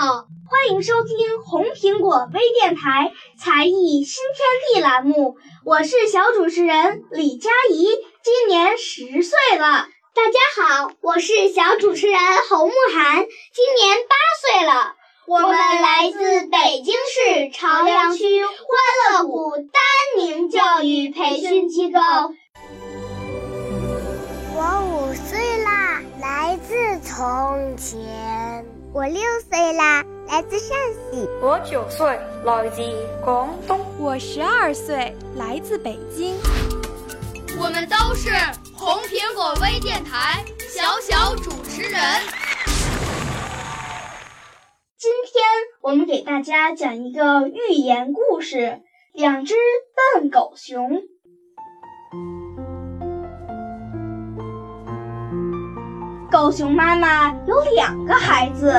好，欢迎收听红苹果微电台才艺新天地栏目，我是小主持人李佳怡，今年十岁了。大家好，我是小主持人侯慕涵，今年八岁了。我们来自北京市朝阳区欢乐谷丹宁教育培训机构。我五岁啦，来自从前。我六岁啦，来自陕西。我九岁，来自广东。我十二岁，来自北京。我们都是红苹果微电台小小主持人。今天我们给大家讲一个寓言故事《两只笨狗熊》。狗熊妈妈有两个孩子，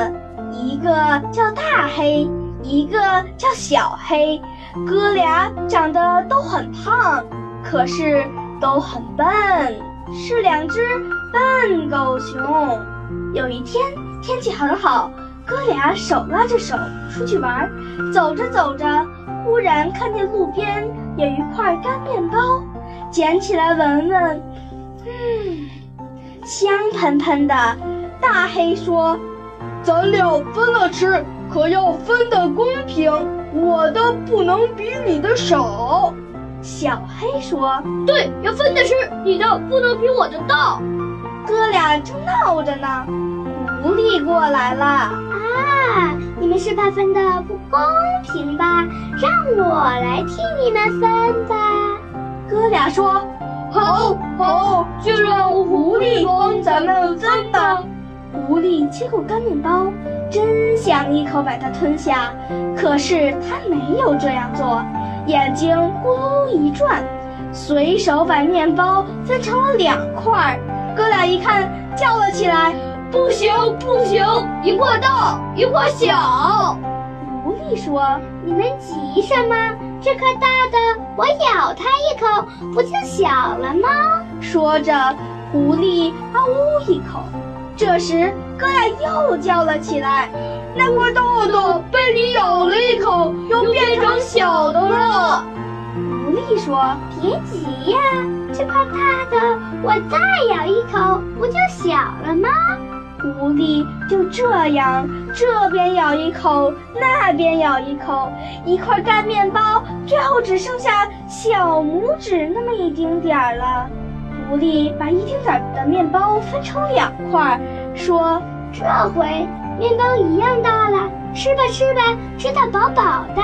一个叫大黑，一个叫小黑。哥俩长得都很胖，可是都很笨，是两只笨狗熊。有一天天气很好。哥俩手拉着手出去玩，走着走着，忽然看见路边有一块干面包，捡起来闻闻，嗯，香喷喷的。大黑说：“咱俩分了吃，可要分得公平，我的不能比你的少。”小黑说：“对，要分着吃，你的不能比我的大。”哥俩正闹着呢，狐狸过来了。啊！你们是怕分的不公平吧？让我来替你们分吧。哥俩说：“好，好，就让狐狸帮咱们分吧。”狐狸接过干面包，真想一口把它吞下，可是他没有这样做，眼睛咕噜一转，随手把面包分成了两块。哥俩一看，叫了起来。不行不行，一块大一块小。狐狸说：“你们急什么？这块大的，我咬它一口，不就小了吗？”说着，狐狸啊呜一口。这时，哥俩又叫了起来：“那块大的被你咬了一口，又变成小的了。”狐狸说：“别急呀，这块大的，我再咬一口，不就小了吗？”狐狸就这样，这边咬一口，那边咬一口，一块干面包最后只剩下小拇指那么一丁点儿了。狐狸把一丁点儿的面包分成两块，说：“这回面包一样大了，吃吧吃吧，吃得饱饱的。”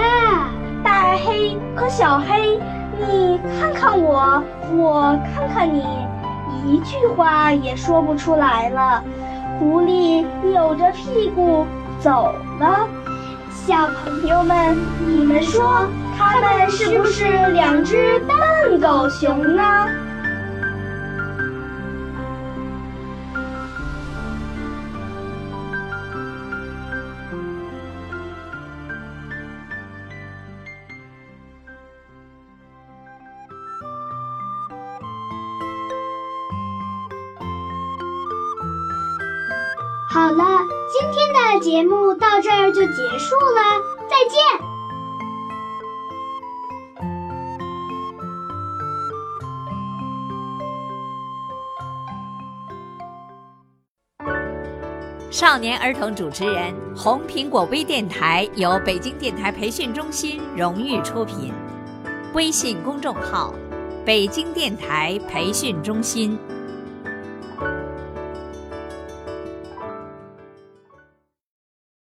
大黑和小黑，你看看我，我看看你，一句话也说不出来了。狐狸扭着屁股走了。小朋友们，你们说它们是不是两只笨狗熊呢？好了，今天的节目到这儿就结束了，再见。少年儿童主持人，红苹果微电台由北京电台培训中心荣誉出品，微信公众号。北京电台培训中心。